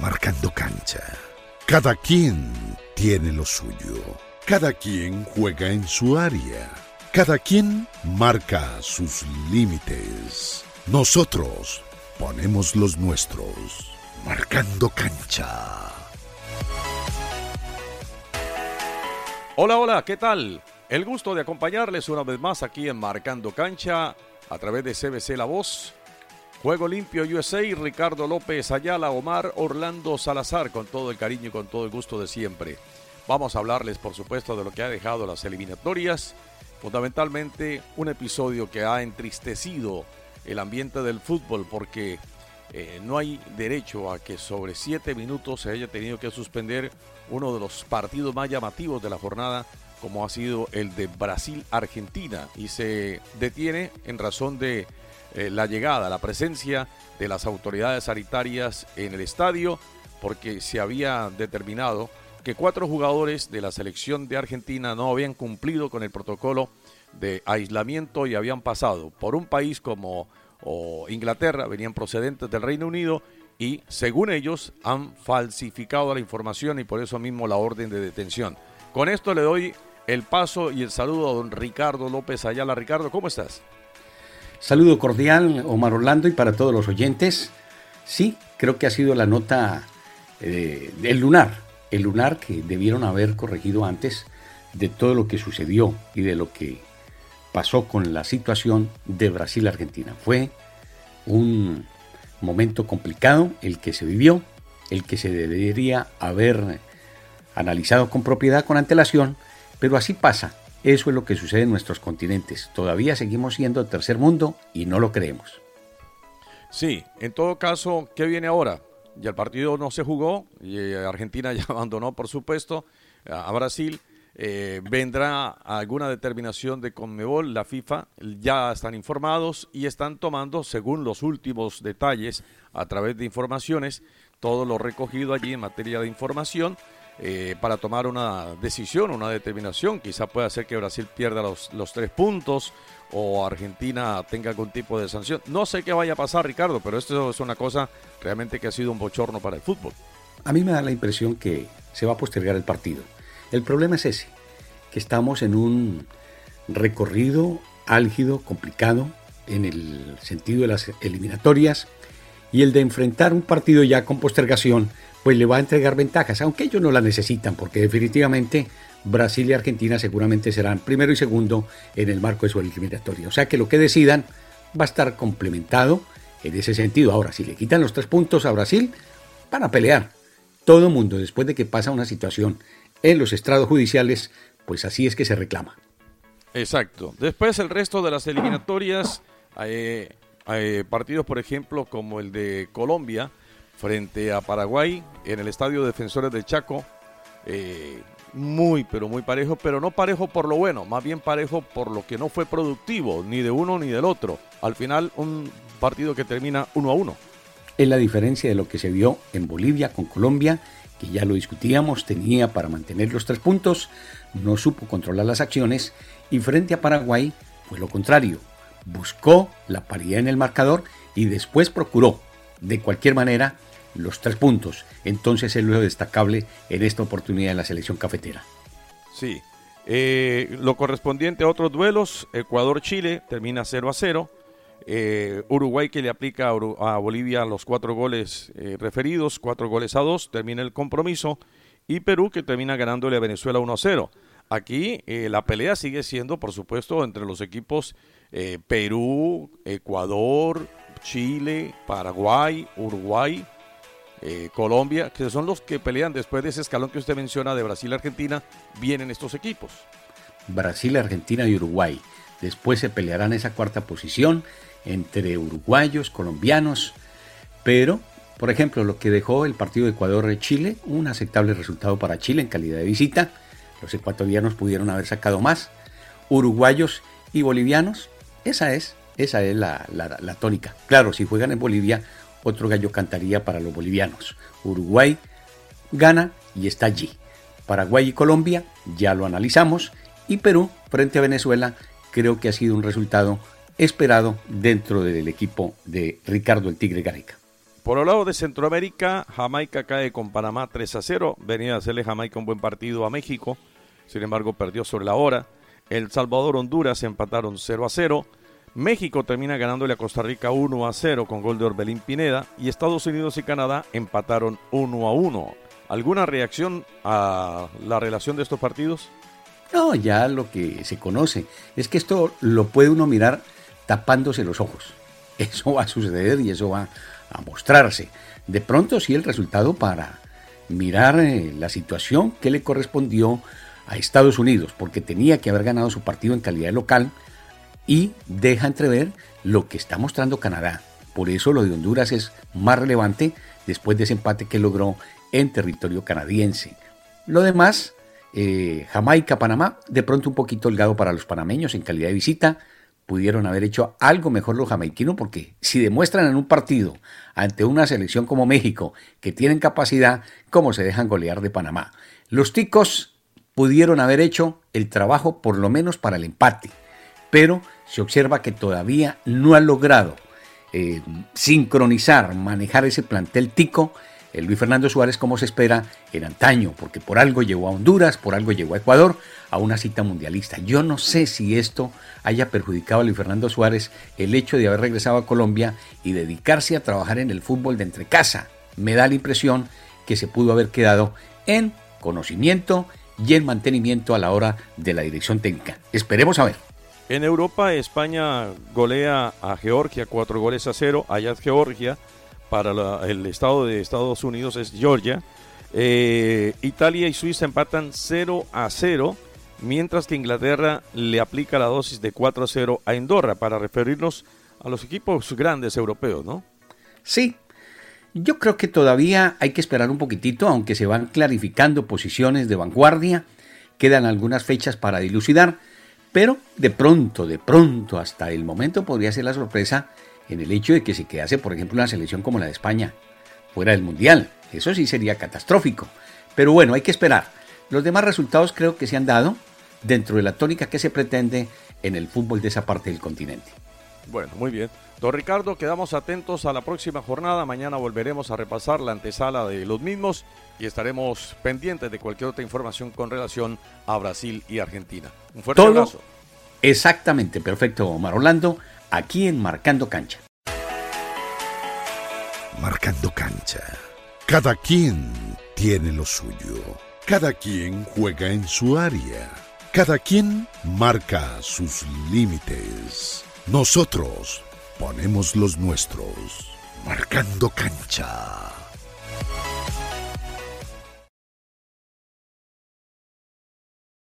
marcando cancha. Cada quien tiene lo suyo. Cada quien juega en su área. Cada quien marca sus límites. Nosotros ponemos los nuestros. Marcando cancha. Hola, hola, ¿qué tal? El gusto de acompañarles una vez más aquí en Marcando Cancha a través de CBC La Voz. Juego Limpio USA, Ricardo López Ayala, Omar Orlando Salazar, con todo el cariño y con todo el gusto de siempre. Vamos a hablarles, por supuesto, de lo que ha dejado las eliminatorias. Fundamentalmente, un episodio que ha entristecido el ambiente del fútbol porque eh, no hay derecho a que sobre siete minutos se haya tenido que suspender uno de los partidos más llamativos de la jornada como ha sido el de Brasil-Argentina y se detiene en razón de eh, la llegada, la presencia de las autoridades sanitarias en el estadio porque se había determinado que cuatro jugadores de la selección de Argentina no habían cumplido con el protocolo de aislamiento y habían pasado por un país como Inglaterra, venían procedentes del Reino Unido y según ellos han falsificado la información y por eso mismo la orden de detención. Con esto le doy el paso y el saludo a don Ricardo López Ayala. Ricardo, ¿cómo estás? Saludo cordial, Omar Orlando, y para todos los oyentes. Sí, creo que ha sido la nota eh, del lunar, el lunar que debieron haber corregido antes de todo lo que sucedió y de lo que pasó con la situación de Brasil-Argentina. Fue un momento complicado el que se vivió, el que se debería haber analizado con propiedad, con antelación, pero así pasa. Eso es lo que sucede en nuestros continentes. Todavía seguimos siendo el tercer mundo y no lo creemos. Sí, en todo caso, ¿qué viene ahora? Ya el partido no se jugó eh, Argentina ya abandonó, por supuesto, a Brasil. Eh, vendrá alguna determinación de Conmebol, la FIFA, ya están informados y están tomando, según los últimos detalles, a través de informaciones, todo lo recogido allí en materia de información eh, para tomar una decisión, una determinación. Quizá pueda ser que Brasil pierda los, los tres puntos o Argentina tenga algún tipo de sanción. No sé qué vaya a pasar, Ricardo, pero esto es una cosa realmente que ha sido un bochorno para el fútbol. A mí me da la impresión que se va a postergar el partido. El problema es ese, que estamos en un recorrido álgido, complicado, en el sentido de las eliminatorias, y el de enfrentar un partido ya con postergación pues le va a entregar ventajas, aunque ellos no la necesitan, porque definitivamente Brasil y Argentina seguramente serán primero y segundo en el marco de su eliminatoria. O sea que lo que decidan va a estar complementado en ese sentido. Ahora, si le quitan los tres puntos a Brasil, van a pelear. Todo mundo, después de que pasa una situación en los estrados judiciales, pues así es que se reclama. Exacto. Después el resto de las eliminatorias, hay partidos, por ejemplo, como el de Colombia, frente a Paraguay en el Estadio Defensores del Chaco. Eh, muy, pero muy parejo, pero no parejo por lo bueno, más bien parejo por lo que no fue productivo, ni de uno ni del otro. Al final, un partido que termina uno a uno. Es la diferencia de lo que se vio en Bolivia con Colombia, que ya lo discutíamos, tenía para mantener los tres puntos, no supo controlar las acciones, y frente a Paraguay fue lo contrario. Buscó la paridad en el marcador y después procuró, de cualquier manera, los tres puntos. Entonces es lo destacable en esta oportunidad en la selección cafetera. Sí. Eh, lo correspondiente a otros duelos, Ecuador-Chile termina 0 a 0. Eh, Uruguay que le aplica a, Bolivia los cuatro goles eh, referidos, cuatro goles a dos, termina el compromiso. Y Perú que termina ganándole a Venezuela 1 a 0. Aquí la pelea sigue siendo, por supuesto, entre los equipos Perú, Ecuador, Chile, Paraguay, Uruguay, eh, Colombia, que son los que pelean después de ese escalón que usted menciona de Brasil-Argentina, vienen estos equipos. Brasil, Argentina y Uruguay. Después se pelearán esa cuarta posición entre uruguayos, colombianos, pero, por ejemplo, lo que dejó el partido de Ecuador-Chile, un aceptable resultado para Chile en calidad de visita. Los ecuatorianos pudieron haber sacado más. Uruguayos y bolivianos, esa es, esa es la, tónica. Claro, si juegan en Bolivia, otro gallo cantaría para los bolivianos. Uruguay gana y está allí. Paraguay y Colombia ya lo analizamos. Y Perú frente a Venezuela creo que ha sido un resultado esperado dentro del equipo de Ricardo el Tigre Gareca. Por el lado de Centroamérica, Jamaica cae con Panamá 3 a 0. Venía a hacerle Jamaica un buen partido a México, sin embargo perdió sobre la hora. El Salvador, Honduras empataron 0 a 0. México termina ganándole a Costa Rica 1 a 0 con gol de Orbelín Pineda. Y Estados Unidos y Canadá empataron 1 a 1. ¿Alguna reacción a la relación de estos partidos? No, ya lo que se conoce es que esto lo puede uno mirar tapándose los ojos. Eso va a suceder y eso va a mostrarse. De pronto sí el resultado para mirar eh, la situación que le correspondió a Estados Unidos, porque tenía que haber ganado su partido en calidad local y deja entrever lo que está mostrando Canadá. Por eso lo de Honduras es más relevante después de ese empate que logró en territorio canadiense. Lo demás, eh, Jamaica, Panamá, de pronto un poquito holgado para los panameños en calidad de visita. Pudieron haber hecho algo mejor los jamaiquinos porque si demuestran en un partido ante una selección como México que tienen capacidad, ¿cómo se dejan golear de Panamá? Los ticos pudieron haber hecho el trabajo por lo menos para el empate, pero se observa que todavía no han logrado eh, sincronizar, manejar ese plantel tico el Luis Fernando Suárez como se espera en antaño, porque por algo llegó a Honduras, por algo llegó a Ecuador, a una cita mundialista. Yo no sé si esto haya perjudicado a Luis Fernando Suárez el hecho de haber regresado a Colombia y dedicarse a trabajar en el fútbol de entre casa. Me da la impresión que se pudo haber quedado en conocimiento y en mantenimiento a la hora de la dirección técnica. Esperemos a ver. En Europa, España golea a Georgia cuatro goles a cero. Allá Georgia para el estado de Estados Unidos es Georgia. Eh, Italia y Suiza empatan 0 a 0, mientras que Inglaterra le aplica la dosis de 4 a 0 a Andorra, para referirnos a los equipos grandes europeos, ¿no? Sí, yo creo que todavía hay que esperar un poquitito, aunque se van clarificando posiciones de vanguardia, quedan algunas fechas para dilucidar, pero de pronto, de pronto, hasta el momento podría ser la sorpresa en el hecho de que se quedase, por ejemplo, una selección como la de España fuera del Mundial. Eso sí sería catastrófico. Pero bueno, hay que esperar. Los demás resultados creo que se han dado dentro de la tónica que se pretende en el fútbol de esa parte del continente. Bueno, muy bien. Don Ricardo, quedamos atentos a la próxima jornada. Mañana volveremos a repasar la antesala de los mismos y estaremos pendientes de cualquier otra información con relación a Brasil y Argentina. Un fuerte abrazo. Exactamente, perfecto, Omar Orlando aquí en Marcando Cancha. Marcando Cancha. Cada quien tiene lo suyo. Cada quien juega en su área. Cada quien marca sus límites. Nosotros ponemos los nuestros. Marcando Cancha.